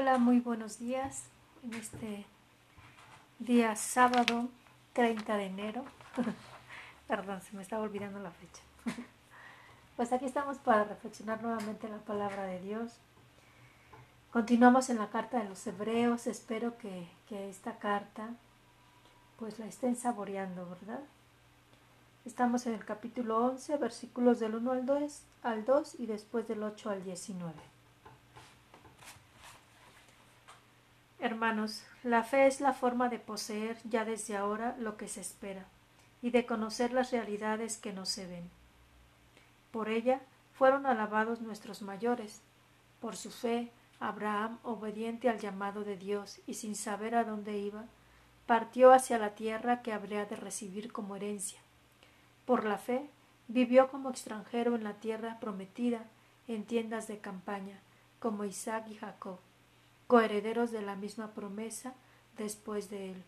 Hola, muy buenos días. En este día sábado 30 de enero. Perdón, se me estaba olvidando la fecha. pues aquí estamos para reflexionar nuevamente la palabra de Dios. Continuamos en la carta de los hebreos. Espero que, que esta carta pues la estén saboreando, ¿verdad? Estamos en el capítulo 11, versículos del 1 al 2, al 2 y después del 8 al 19. Hermanos, la fe es la forma de poseer ya desde ahora lo que se espera y de conocer las realidades que no se ven. Por ella fueron alabados nuestros mayores. Por su fe, Abraham, obediente al llamado de Dios y sin saber a dónde iba, partió hacia la tierra que habría de recibir como herencia. Por la fe, vivió como extranjero en la tierra prometida, en tiendas de campaña, como Isaac y Jacob coherederos de la misma promesa después de él.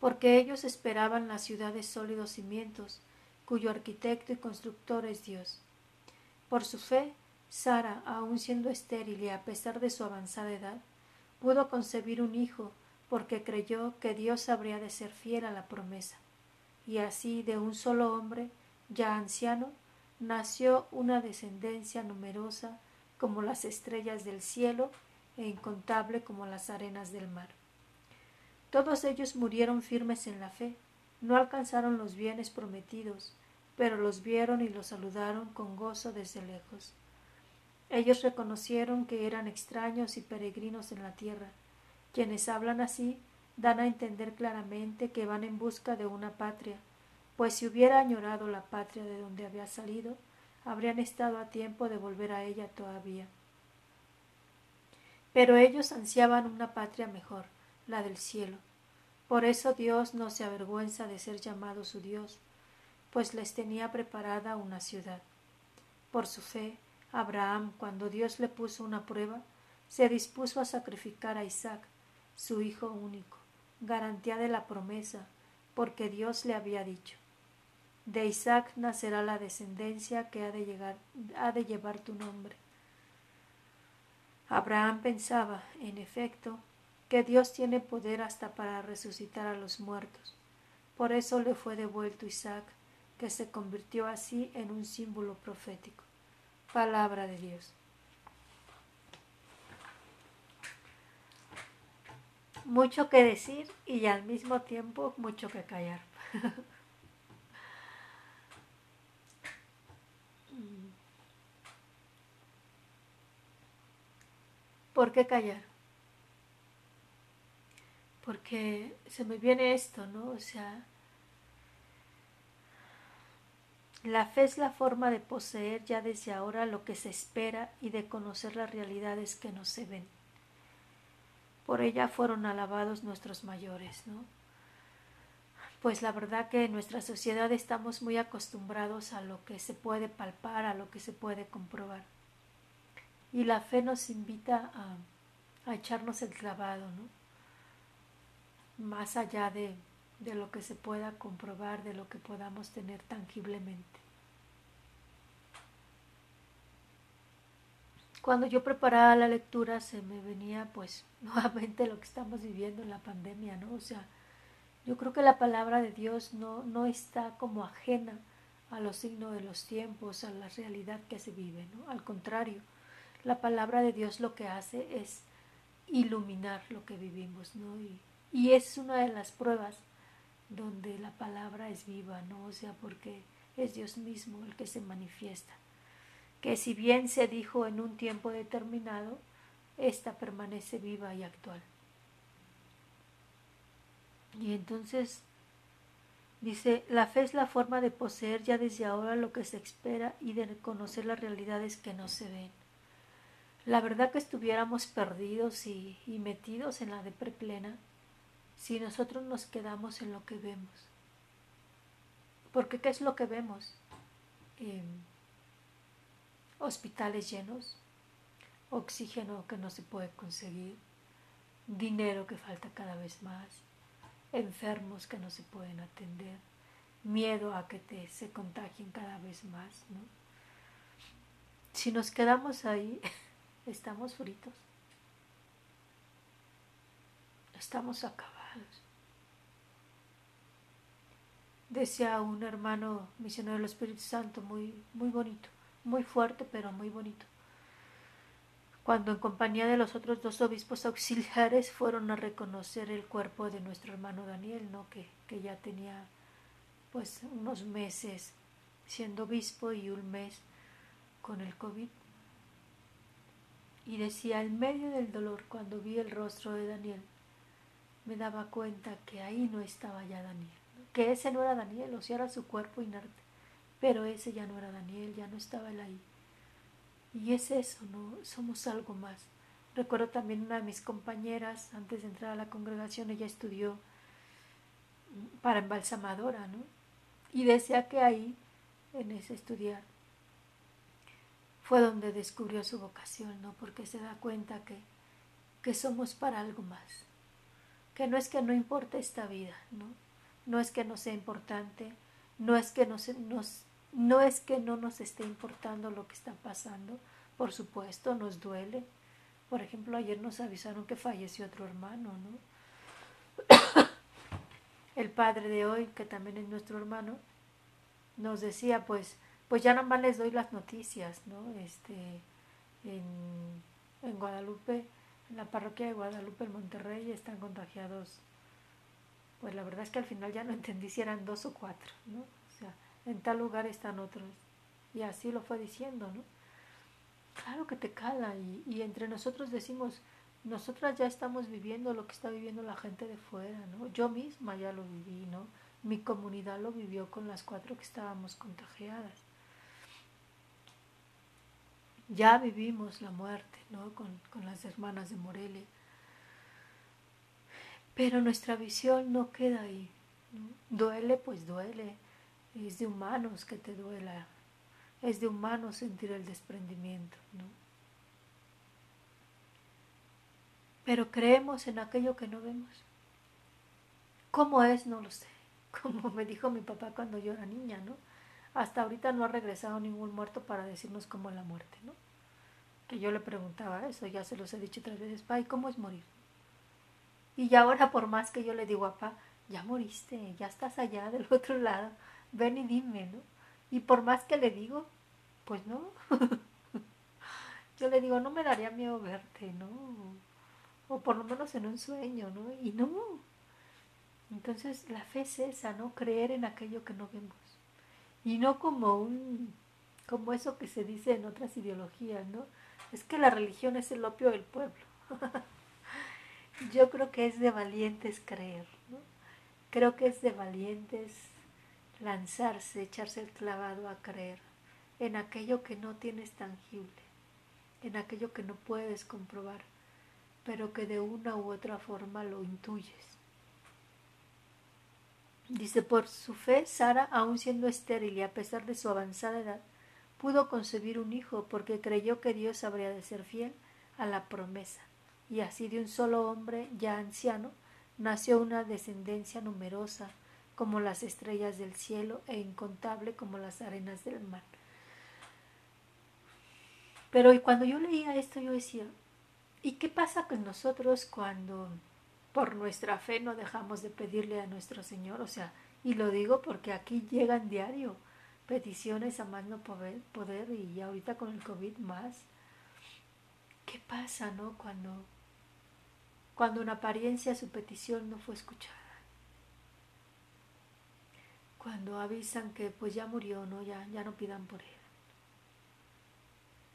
Porque ellos esperaban la ciudad de sólidos cimientos, cuyo arquitecto y constructor es Dios. Por su fe, Sara, aun siendo estéril y a pesar de su avanzada edad, pudo concebir un hijo, porque creyó que Dios habría de ser fiel a la promesa. Y así, de un solo hombre, ya anciano, nació una descendencia numerosa como las estrellas del cielo e incontable como las arenas del mar. Todos ellos murieron firmes en la fe, no alcanzaron los bienes prometidos, pero los vieron y los saludaron con gozo desde lejos. Ellos reconocieron que eran extraños y peregrinos en la tierra. Quienes hablan así dan a entender claramente que van en busca de una patria, pues si hubiera añorado la patria de donde había salido, habrían estado a tiempo de volver a ella todavía. Pero ellos ansiaban una patria mejor, la del cielo. Por eso Dios no se avergüenza de ser llamado su Dios, pues les tenía preparada una ciudad. Por su fe, Abraham, cuando Dios le puso una prueba, se dispuso a sacrificar a Isaac, su hijo único, garantía de la promesa, porque Dios le había dicho De Isaac nacerá la descendencia que ha de, llegar, ha de llevar tu nombre. Abraham pensaba, en efecto, que Dios tiene poder hasta para resucitar a los muertos. Por eso le fue devuelto Isaac, que se convirtió así en un símbolo profético. Palabra de Dios. Mucho que decir y al mismo tiempo mucho que callar. ¿Por qué callar? Porque se me viene esto, ¿no? O sea, la fe es la forma de poseer ya desde ahora lo que se espera y de conocer las realidades que no se ven. Por ella fueron alabados nuestros mayores, ¿no? Pues la verdad que en nuestra sociedad estamos muy acostumbrados a lo que se puede palpar, a lo que se puede comprobar. Y la fe nos invita a, echarnos el clavado, ¿no? Más allá de, de lo que se pueda comprobar, de lo que podamos tener tangiblemente. Cuando yo preparaba la lectura se me venía pues nuevamente lo que estamos viviendo en la pandemia, ¿no? O sea, yo creo que la palabra de Dios no, no está como ajena a los signos de los tiempos, a la realidad que se vive, ¿no? Al contrario, la palabra de Dios lo que hace es iluminar lo que vivimos, ¿no? Y, es una de las pruebas donde la palabra es viva, ¿no? O sea, porque es Dios mismo el que se manifiesta. Que si bien se dijo en un tiempo determinado, ésta permanece viva y actual. Y entonces dice, la fe es la forma de poseer ya desde ahora lo que se espera y de conocer las realidades que no se ven la verdad que estuviéramos perdidos y, metidos en la depre plena si nosotros nos quedamos en lo que vemos. Porque ¿qué es lo que vemos? Em, hospitales llenos, oxígeno que no se puede conseguir, dinero que falta cada vez más, enfermos que no se pueden atender, miedo a que te, se contagien cada vez más, ¿no? Si nos quedamos ahí, estamos fritos. estamos acabados. Decía un hermano misionero del Espíritu Santo muy, muy bonito, muy fuerte, pero muy bonito. Cuando en compañía de los otros dos obispos auxiliares fueron a reconocer el cuerpo de nuestro hermano Daniel, ¿no? que, que ya tenía pues unos meses siendo obispo y un mes con el COVID. Y decía, en medio del dolor, cuando vi el rostro de Daniel, me daba cuenta que ahí no estaba ya Daniel, que ese no era Daniel, o sea, era su cuerpo inerte, pero ese ya no era Daniel, ya no estaba él ahí. Y es eso, ¿no? Somos algo más. Recuerdo también una de mis compañeras, antes de entrar a la congregación, ella estudió para embalsamadora, ¿no? Y decía que ahí, en ese estudiar, fue donde descubrió su vocación, ¿no? Porque se da cuenta que, que somos para algo más. Que no es que no importe esta vida, ¿no? No es que no sea importante, no es que nos, nos, no es que no nos esté importando lo que está pasando, por supuesto, nos duele. Por ejemplo, ayer nos avisaron que falleció otro hermano, ¿no? El padre de hoy, que también es nuestro hermano, nos decía, pues, pues ya nomás les doy las noticias, ¿no? Este, en, en Guadalupe, en la parroquia de Guadalupe, en Monterrey, están contagiados. Pues la verdad es que al final ya no entendí si eran dos o cuatro, ¿no? O sea, en tal lugar están otros. Y así lo fue diciendo, ¿no? Claro que te cala y, y entre nosotros decimos, nosotras ya estamos viviendo lo que está viviendo la gente de fuera, ¿no? Yo misma ya lo viví, ¿no? Mi comunidad lo vivió con las cuatro que estábamos contagiadas ya vivimos la muerte, ¿no? Con, las hermanas de Morelia. Pero nuestra visión no queda ahí. Duele, pues duele. Es de humanos que te duela. Es de humanos sentir el desprendimiento, ¿no? Pero creemos en aquello que no vemos. ¿Cómo es? No lo sé. Como me dijo mi papá cuando yo era niña, ¿no? Hasta ahorita no ha regresado ningún muerto para decirnos cómo es la muerte, ¿no? Que yo le preguntaba eso, ya se los he dicho tres veces, pa, ¿y cómo es morir? Y ya ahora por más que yo le digo a pa, ya moriste, ya estás allá del otro lado, ven y dime, ¿no? Y por más que le digo, pues no. yo le digo, no me daría miedo verte, ¿no? O por lo menos en un sueño, ¿no? Y no. Entonces la fe es esa, ¿no? Creer en aquello que no vemos y no como un como eso que se dice en otras ideologías, ¿no? Es que la religión es el opio del pueblo. Yo creo que es de valientes creer, ¿no? Creo que es de valientes lanzarse, echarse el clavado a creer en aquello que no tienes tangible, en aquello que no puedes comprobar, pero que de una u otra forma lo intuyes. Dice, por su fe, Sara, aun siendo estéril y a pesar de su avanzada edad, pudo concebir un hijo porque creyó que Dios habría de ser fiel a la promesa. Y así de un solo hombre, ya anciano, nació una descendencia numerosa como las estrellas del cielo e incontable como las arenas del mar. Pero cuando yo leía esto yo decía, ¿y qué pasa con nosotros cuando por nuestra fe no dejamos de pedirle a nuestro Señor, o sea, y lo digo porque aquí llegan diario peticiones a más no poder, poder y ahorita con el COVID más. ¿Qué pasa, no? Cuando, cuando en apariencia su petición no fue escuchada. Cuando avisan que pues ya murió, ¿no? Ya, ya no pidan por él.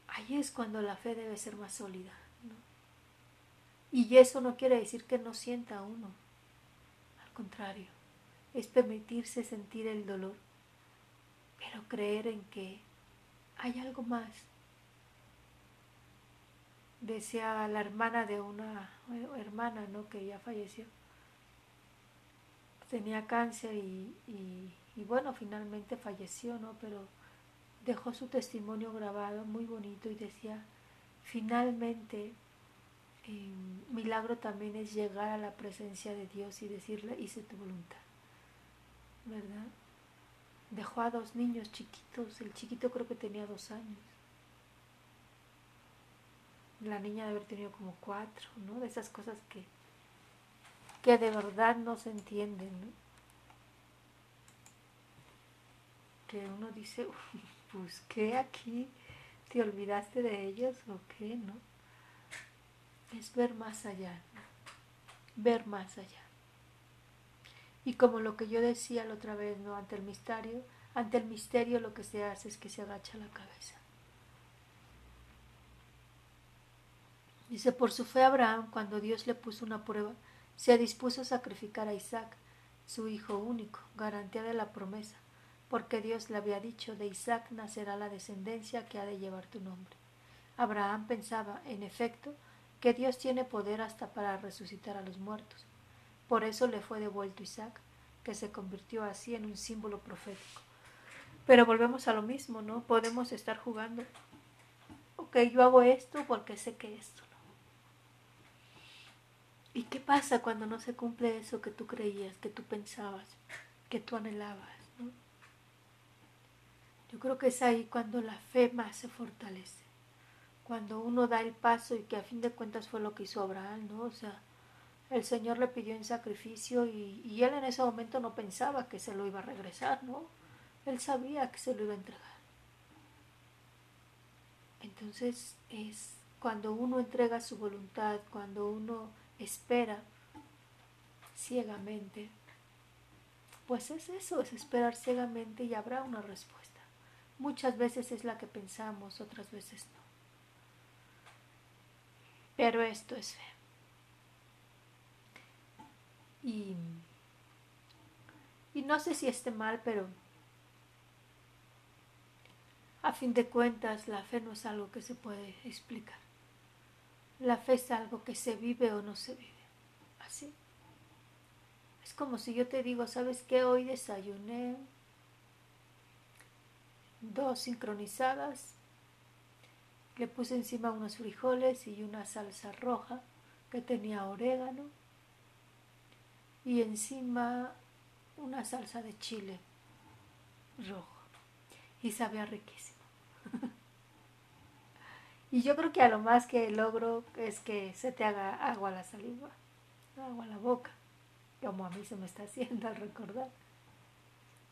Ahí es cuando la fe debe ser más sólida. Y eso no quiere decir que no sienta uno. Al contrario, es permitirse sentir el dolor, pero creer en que hay algo más. Decía la hermana de una hermana, ¿no? Que ya falleció. Tenía cáncer y, y bueno, finalmente falleció, ¿no? Pero dejó su testimonio grabado muy bonito y decía, finalmente milagro también es llegar a la presencia de Dios y decirle, hice tu voluntad. ¿Verdad? Dejó a dos niños chiquitos, el chiquito creo que tenía dos años. La niña de haber tenido como cuatro, ¿no? De esas cosas que, que de verdad no se entienden, que uno dice, pues qué aquí, te olvidaste de ellos o qué, ¿no? Es ver más allá, ver más allá. Y como lo que yo decía la otra vez, ¿no? Ante el misterio, ante el misterio lo que se hace es que se agacha la cabeza. Dice, por su fe Abraham, cuando Dios le puso una prueba, se dispuso a sacrificar a Isaac, su hijo único, garantía de la promesa, porque Dios le había dicho, de Isaac nacerá la descendencia que ha de llevar tu nombre. Abraham pensaba, en efecto, que Dios tiene poder hasta para resucitar a los muertos. Por eso le fue devuelto Isaac, que se convirtió así en un símbolo profético. Pero volvemos a lo mismo, ¿no? Podemos estar jugando. Ok, yo hago esto porque sé que esto, ¿no? ¿Y qué pasa cuando no se cumple eso que tú creías, que tú pensabas, que tú anhelabas, ¿no? Yo creo que es ahí cuando la fe más se fortalece. Cuando uno da el paso y que a fin de cuentas fue lo que hizo Abraham, ¿no? O sea, el Señor le pidió en sacrificio y, y él en ese momento no pensaba que se lo iba a regresar, ¿no? Él sabía que se lo iba a entregar. Entonces es cuando uno entrega su voluntad, cuando uno espera ciegamente, pues es eso, es esperar ciegamente y habrá una respuesta. Muchas veces es la que pensamos, otras veces no. Pero esto es fe. Y, no sé si esté mal, pero a fin de cuentas, la fe no es algo que se puede explicar. La fe es algo que se vive o no se vive. Así. Es como si yo te digo, ¿sabes qué? Hoy desayuné dos sincronizadas, le puse encima unos frijoles y una salsa roja que tenía orégano y encima una salsa de chile rojo y sabía riquísimo. y yo creo que a lo más que logro es que se te haga agua la saliva, agua la boca, como a mí se me está haciendo al recordar.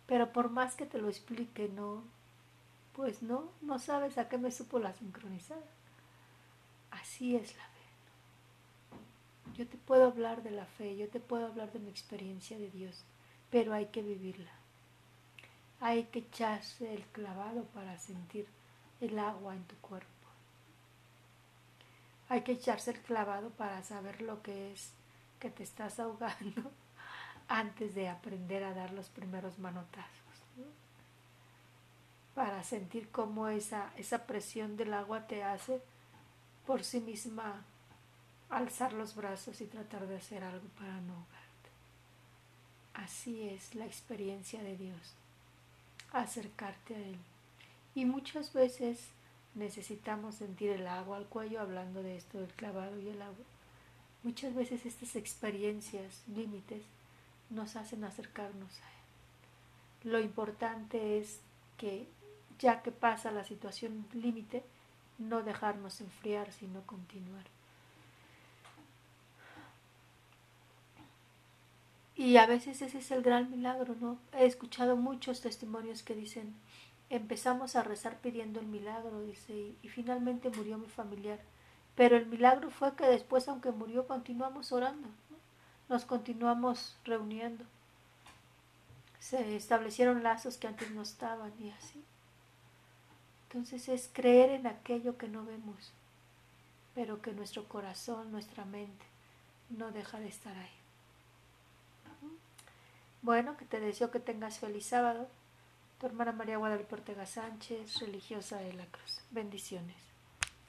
Pero por más que te lo explique, no, pues no, no sabes a qué me supo la sincronizada. Así es la fe. Yo te puedo hablar de la fe, yo te puedo hablar de mi experiencia de Dios, pero hay que vivirla. Hay que echarse el clavado para sentir el agua en tu cuerpo. Hay que echarse el clavado para saber lo que es que te estás ahogando antes de aprender a dar los primeros manotazos. Para sentir cómo esa, esa presión del agua te hace por sí misma alzar los brazos y tratar de hacer algo para no ahogarte. Así es la experiencia de Dios, acercarte a Él. Y muchas veces necesitamos sentir el agua al cuello, hablando de esto del clavado y el agua. Muchas veces estas experiencias, límites, nos hacen acercarnos a Él. Lo importante es que ya que pasa la situación límite, no dejarnos enfriar, sino continuar. Y a veces ese es el gran milagro, ¿no? He escuchado muchos testimonios que dicen, Empezamos a rezar pidiendo el milagro, dice, y, finalmente murió mi familiar. Pero el milagro fue que después, aunque murió, continuamos orando, nos continuamos reuniendo. Se establecieron lazos que antes no estaban y así. Entonces es creer en aquello que no vemos, pero que nuestro corazón, nuestra mente, no deja de estar ahí. Bueno, que te deseo que tengas feliz sábado. Tu hermana María Guadalupe Ortega Sánchez, religiosa de la Cruz. Bendiciones.